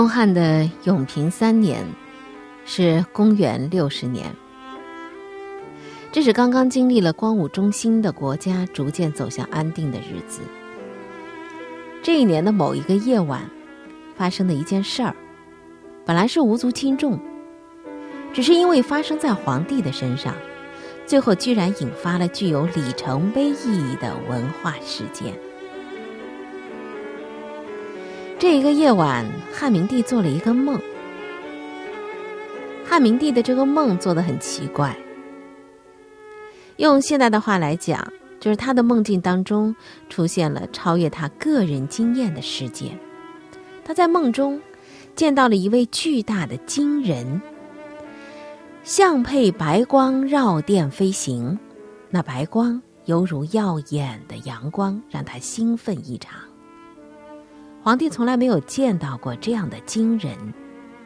东汉的永平三年，是公元六十年。这是刚刚经历了光武中兴的国家逐渐走向安定的日子。这一年的某一个夜晚，发生的一件事儿，本来是无足轻重，只是因为发生在皇帝的身上，最后居然引发了具有里程碑意义的文化事件。这一个夜晚，汉明帝做了一个梦。汉明帝的这个梦做得很奇怪。用现代的话来讲，就是他的梦境当中出现了超越他个人经验的事件。他在梦中见到了一位巨大的金人，相配白光绕殿飞行，那白光犹如耀眼的阳光，让他兴奋异常。皇帝从来没有见到过这样的惊人，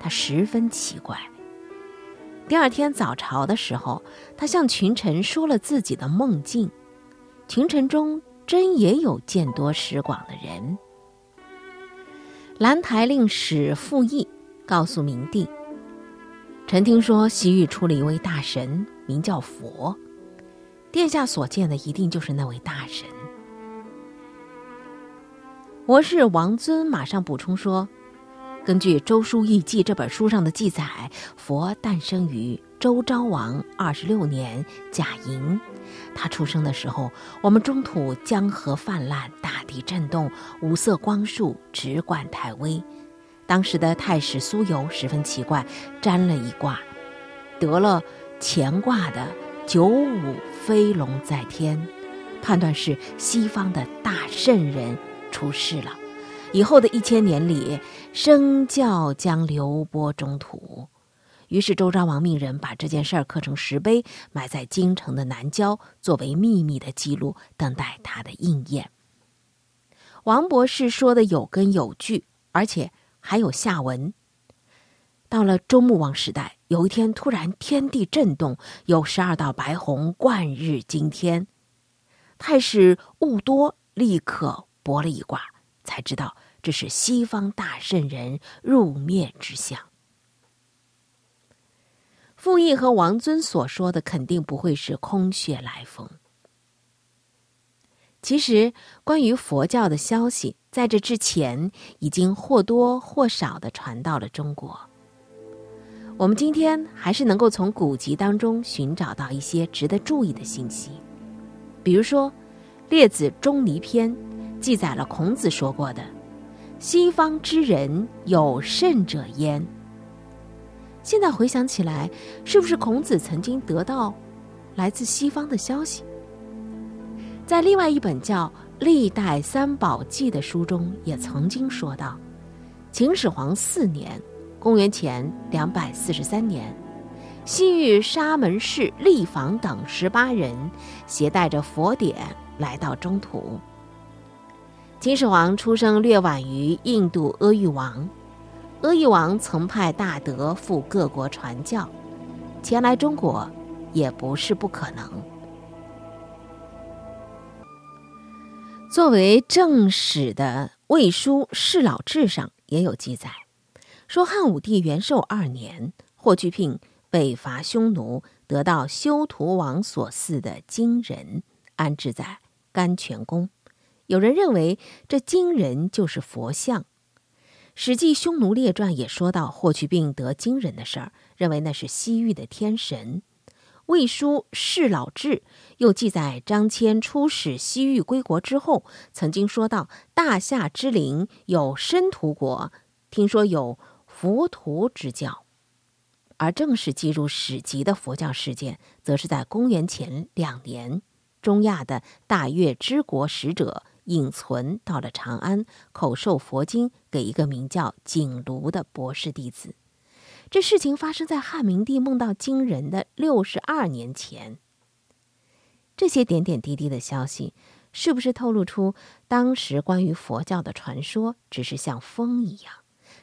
他十分奇怪。第二天早朝的时候，他向群臣说了自己的梦境。群臣中真也有见多识广的人。兰台令史傅毅告诉明帝：“臣听说西域出了一位大神，名叫佛。殿下所见的一定就是那位大神。”博士王尊马上补充说。根据《周书易记》这本书上的记载，佛诞生于周昭王二十六年甲寅。他出生的时候，我们中土江河泛滥，大地震动，五色光束直贯太微。当时的太史苏由十分奇怪，占了一卦，得了乾卦的九五飞龙在天，判断是西方的大圣人出世了。以后的一千年里，生教将流播中土。于是周昭王命人把这件事儿刻成石碑，埋在京城的南郊，作为秘密的记录，等待它的应验。王博士说的有根有据，而且还有下文。到了周穆王时代，有一天突然天地震动，有十二道白虹贯日惊天。太史务多立刻卜了一卦，才知道。这是西方大圣人入灭之相。傅毅和王尊所说的肯定不会是空穴来风。其实，关于佛教的消息，在这之前已经或多或少的传到了中国。我们今天还是能够从古籍当中寻找到一些值得注意的信息，比如说《列子中尼篇》记载了孔子说过的。西方之人有甚者焉？现在回想起来，是不是孔子曾经得到来自西方的消息？在另外一本叫《历代三宝记》的书中，也曾经说到，秦始皇四年（公元前两百四十三年），西域沙门氏利房等十八人携带着佛典来到中土。秦始皇出生略晚于印度阿育王，阿育王曾派大德赴各国传教，前来中国也不是不可能。作为正史的《魏书·世老志》上也有记载，说汉武帝元寿二年，霍去病北伐匈奴，得到修图王所赐的金人，安置在甘泉宫。有人认为这金人就是佛像，《史记·匈奴列传》也说到霍去病得金人的事儿，认为那是西域的天神。《魏书·世老志》又记载张骞出使西域归国之后，曾经说到大夏之灵有申屠国，听说有佛陀之教。而正式记入史籍的佛教事件，则是在公元前两年，中亚的大月之国使者。隐存到了长安，口授佛经给一个名叫景庐的博士弟子。这事情发生在汉明帝梦到金人的六十二年前。这些点点滴滴的消息，是不是透露出当时关于佛教的传说只是像风一样，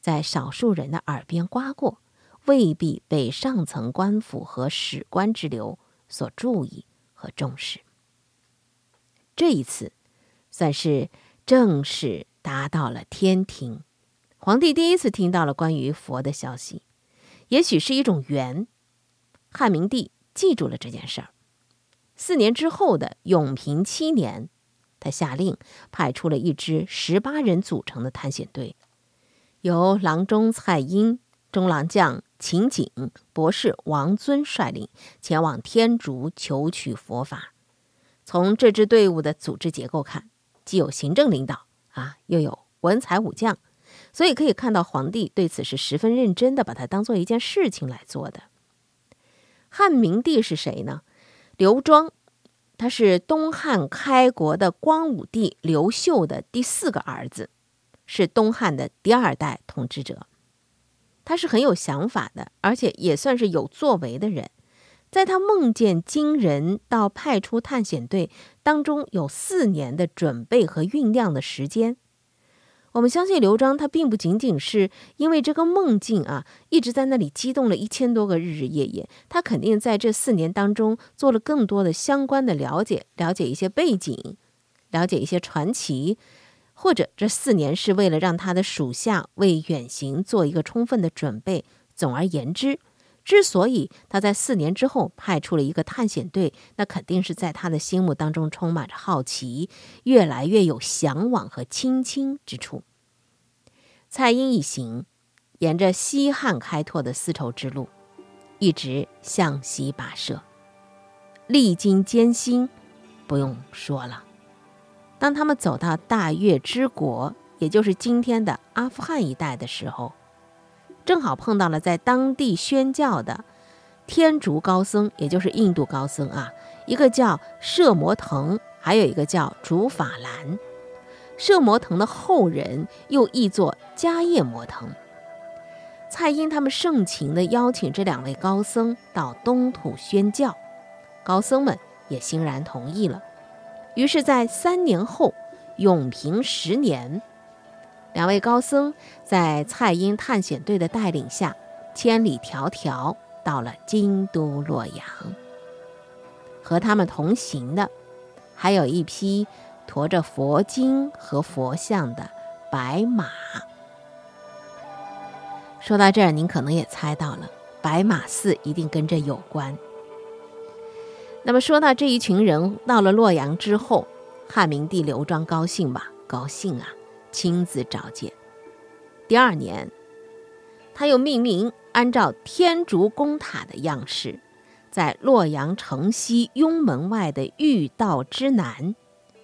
在少数人的耳边刮过，未必被上层官府和史官之流所注意和重视？这一次。算是正式达到了天庭，皇帝第一次听到了关于佛的消息，也许是一种缘。汉明帝记住了这件事儿。四年之后的永平七年，他下令派出了一支十八人组成的探险队，由郎中蔡英、中郎将秦景、博士王尊率领，前往天竺求取佛法。从这支队伍的组织结构看，既有行政领导啊，又有文才武将，所以可以看到皇帝对此是十分认真的，把它当做一件事情来做的。汉明帝是谁呢？刘庄，他是东汉开国的光武帝刘秀的第四个儿子，是东汉的第二代统治者。他是很有想法的，而且也算是有作为的人。在他梦见惊人到派出探险队当中，有四年的准备和酝酿的时间。我们相信刘璋，他并不仅仅是因为这个梦境啊，一直在那里激动了一千多个日日夜夜。他肯定在这四年当中做了更多的相关的了解，了解一些背景，了解一些传奇，或者这四年是为了让他的属下为远行做一个充分的准备。总而言之，之所以他在四年之后派出了一个探险队，那肯定是在他的心目当中充满着好奇，越来越有向往和亲亲之处。蔡英一行沿着西汉开拓的丝绸之路，一直向西跋涉，历经艰辛，不用说了。当他们走到大月之国，也就是今天的阿富汗一带的时候，正好碰到了在当地宣教的天竺高僧，也就是印度高僧啊，一个叫摄摩腾，还有一个叫竺法兰。摄摩腾的后人又译作迦叶摩腾。蔡英他们盛情地邀请这两位高僧到东土宣教，高僧们也欣然同意了。于是，在三年后，永平十年。两位高僧在蔡英探险队的带领下，千里迢迢到了京都洛阳。和他们同行的，还有一批驮着佛经和佛像的白马。说到这儿，您可能也猜到了，白马寺一定跟这有关。那么，说到这一群人到了洛阳之后，汉明帝刘庄高兴吧？高兴啊！亲自召见。第二年，他又命名按照天竺宫塔的样式，在洛阳城西雍门外的御道之南，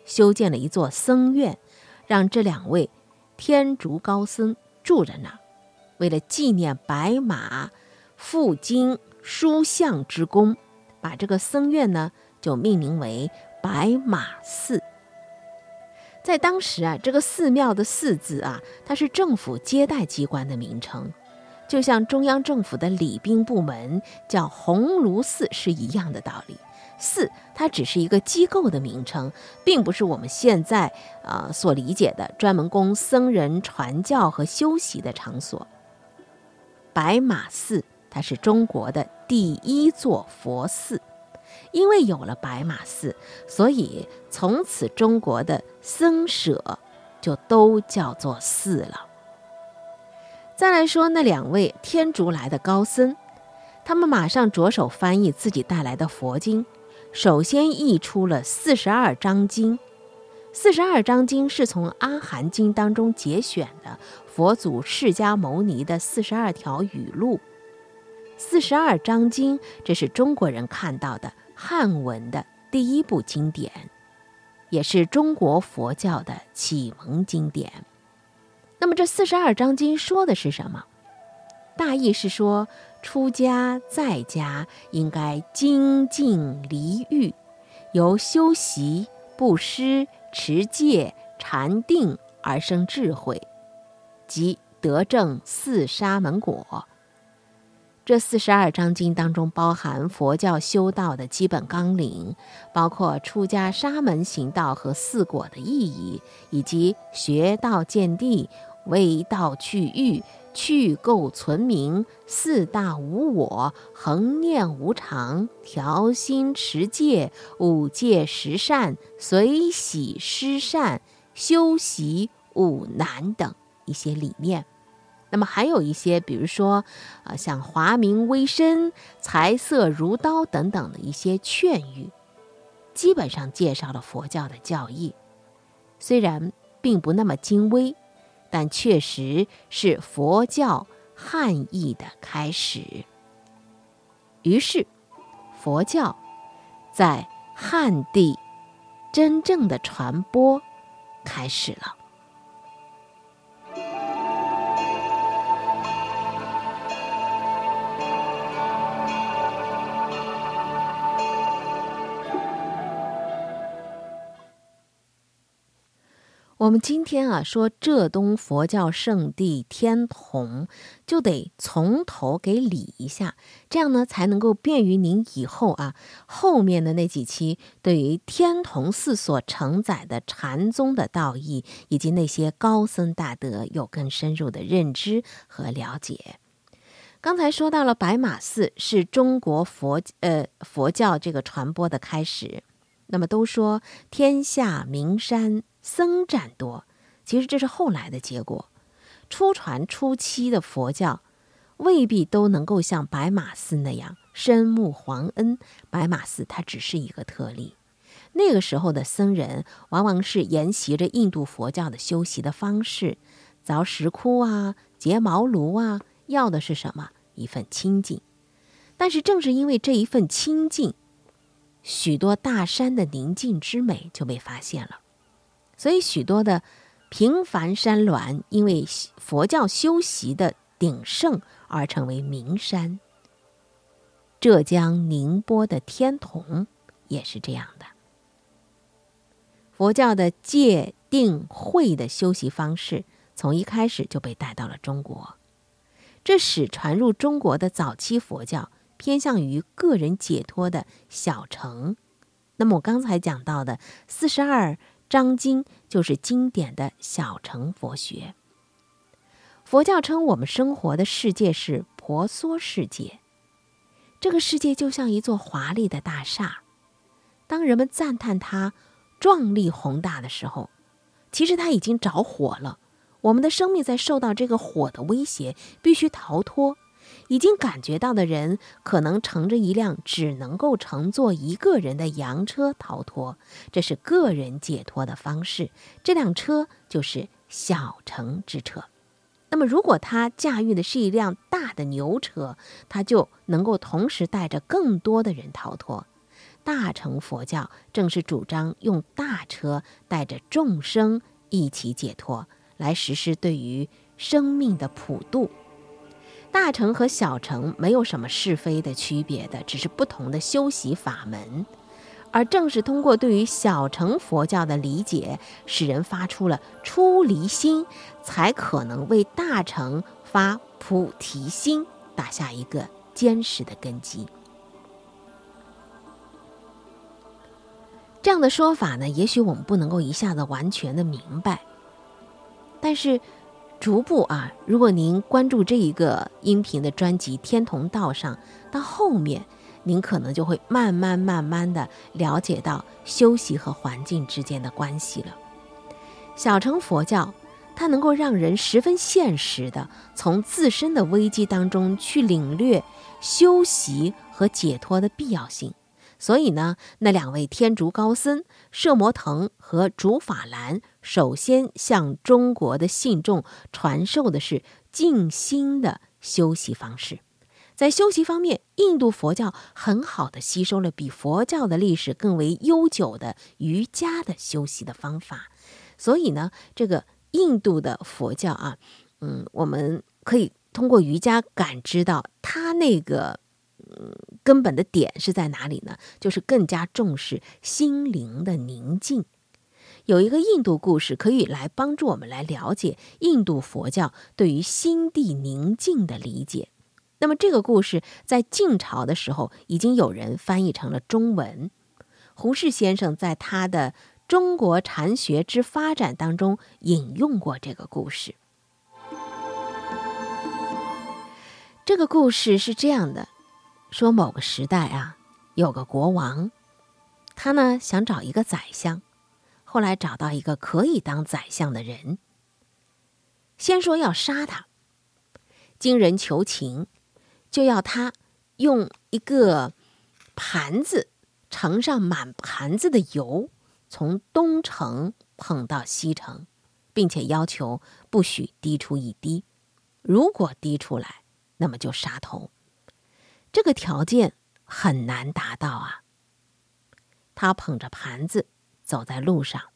修建了一座僧院，让这两位天竺高僧住在那儿。为了纪念白马赴京书像之功，把这个僧院呢就命名为白马寺。在当时啊，这个寺庙的“寺”字啊，它是政府接待机关的名称，就像中央政府的礼宾部门叫鸿胪寺是一样的道理。寺它只是一个机构的名称，并不是我们现在啊所理解的专门供僧人传教和修习的场所。白马寺它是中国的第一座佛寺。因为有了白马寺，所以从此中国的僧舍就都叫做寺了。再来说那两位天竺来的高僧，他们马上着手翻译自己带来的佛经，首先译出了四十二章经。四十二章经是从《阿含经》当中节选的佛祖释迦牟尼的四十二条语录。四十二章经，这是中国人看到的。汉文的第一部经典，也是中国佛教的启蒙经典。那么这四十二章经说的是什么？大意是说，出家在家应该精进离欲，由修习、布施、持戒、禅定而生智慧，即得证四沙门果。这四十二章经当中包含佛教修道的基本纲领，包括出家沙门行道和四果的意义，以及学道见地、为道去欲、去垢存名、四大无我、恒念无常、调心持戒、五戒十善、随喜施善、修习五难等一些理念。那么还有一些，比如说，啊，像华明微身、财色如刀等等的一些劝喻，基本上介绍了佛教的教义。虽然并不那么精微，但确实是佛教汉译的开始。于是，佛教在汉地真正的传播开始了。我们今天啊说浙东佛教圣地天童，就得从头给理一下，这样呢才能够便于您以后啊后面的那几期对于天童寺所承载的禅宗的道义以及那些高僧大德有更深入的认知和了解。刚才说到了白马寺是中国佛呃佛教这个传播的开始，那么都说天下名山。僧占多，其实这是后来的结果。初传初期的佛教，未必都能够像白马寺那样深慕皇恩。白马寺它只是一个特例。那个时候的僧人，往往是沿袭着印度佛教的修习的方式，凿石窟啊，结茅庐啊，要的是什么？一份清净。但是正是因为这一份清净，许多大山的宁静之美就被发现了。所以，许多的平凡山峦，因为佛教修习的鼎盛而成为名山。浙江宁波的天童也是这样的。佛教的戒定慧的修习方式，从一开始就被带到了中国。这使传入中国的早期佛教偏向于个人解脱的小乘。那么，我刚才讲到的四十二。章经就是经典的小乘佛学。佛教称我们生活的世界是婆娑世界，这个世界就像一座华丽的大厦。当人们赞叹它壮丽宏大的时候，其实它已经着火了。我们的生命在受到这个火的威胁，必须逃脱。已经感觉到的人，可能乘着一辆只能够乘坐一个人的洋车逃脱，这是个人解脱的方式。这辆车就是小乘之车。那么，如果他驾驭的是一辆大的牛车，他就能够同时带着更多的人逃脱。大乘佛教正是主张用大车带着众生一起解脱，来实施对于生命的普度。大乘和小乘没有什么是非的区别的，只是不同的修习法门。而正是通过对于小乘佛教的理解，使人发出了出离心，才可能为大乘发菩提心打下一个坚实的根基。这样的说法呢，也许我们不能够一下子完全的明白，但是。逐步啊，如果您关注这一个音频的专辑《天童道》上，到后面，您可能就会慢慢慢慢的了解到修习和环境之间的关系了。小乘佛教，它能够让人十分现实的从自身的危机当中去领略修习和解脱的必要性。所以呢，那两位天竺高僧摄摩腾和竺法兰，首先向中国的信众传授的是静心的修习方式。在修习方面，印度佛教很好的吸收了比佛教的历史更为悠久的瑜伽的修习的方法。所以呢，这个印度的佛教啊，嗯，我们可以通过瑜伽感知到它那个。嗯，根本的点是在哪里呢？就是更加重视心灵的宁静。有一个印度故事可以来帮助我们来了解印度佛教对于心地宁静的理解。那么这个故事在晋朝的时候已经有人翻译成了中文。胡适先生在他的《中国禅学之发展》当中引用过这个故事。这个故事是这样的。说某个时代啊，有个国王，他呢想找一个宰相，后来找到一个可以当宰相的人。先说要杀他，经人求情，就要他用一个盘子盛上满盘子的油，从东城捧到西城，并且要求不许滴出一滴。如果滴出来，那么就杀头。这个条件很难达到啊。他捧着盘子走在路上，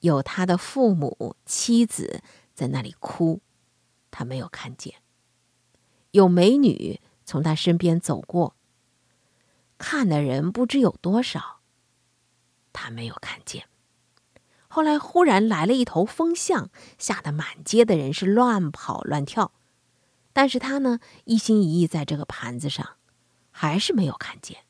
有他的父母、妻子在那里哭，他没有看见；有美女从他身边走过，看的人不知有多少，他没有看见。后来忽然来了一头风象，吓得满街的人是乱跑乱跳，但是他呢一心一意在这个盘子上，还是没有看见。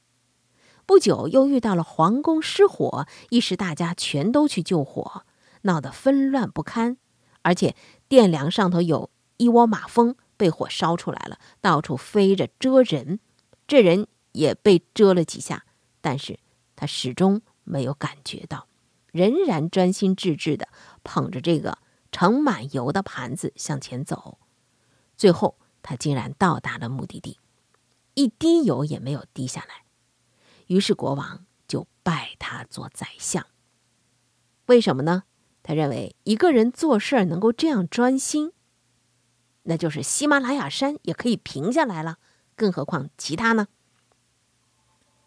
不久又遇到了皇宫失火，一时大家全都去救火，闹得纷乱不堪，而且殿梁上头有一窝马蜂被火烧出来了，到处飞着蛰人，这人也被蛰了几下，但是他始终没有感觉到。仍然专心致志的捧着这个盛满油的盘子向前走，最后他竟然到达了目的地，一滴油也没有滴下来。于是国王就拜他做宰相。为什么呢？他认为一个人做事能够这样专心，那就是喜马拉雅山也可以平下来了，更何况其他呢？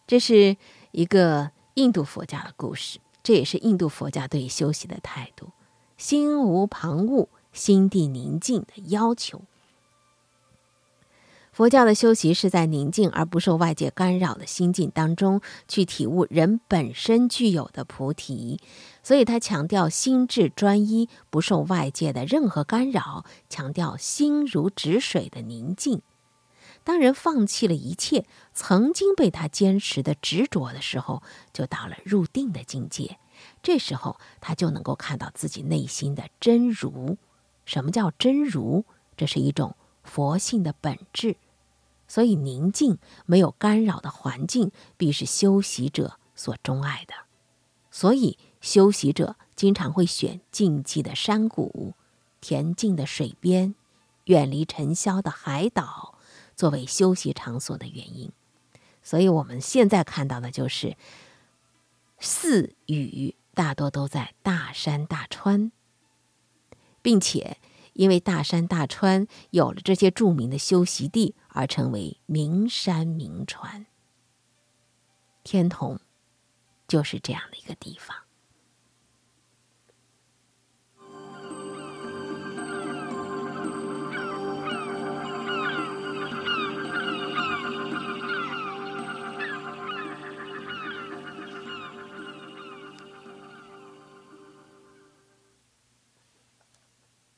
这是一个印度佛家的故事。这也是印度佛家对修习的态度，心无旁骛、心地宁静的要求。佛教的修习是在宁静而不受外界干扰的心境当中去体悟人本身具有的菩提，所以他强调心智专一，不受外界的任何干扰，强调心如止水的宁静。当人放弃了一切曾经被他坚持的执着的时候，就到了入定的境界。这时候，他就能够看到自己内心的真如。什么叫真如？这是一种佛性的本质。所以，宁静、没有干扰的环境，必是修习者所钟爱的。所以，修习者经常会选静寂的山谷、恬静的水边、远离尘嚣的海岛。作为休息场所的原因，所以我们现在看到的就是寺宇大多都在大山大川，并且因为大山大川有了这些著名的休息地，而成为名山名川。天童就是这样的一个地方。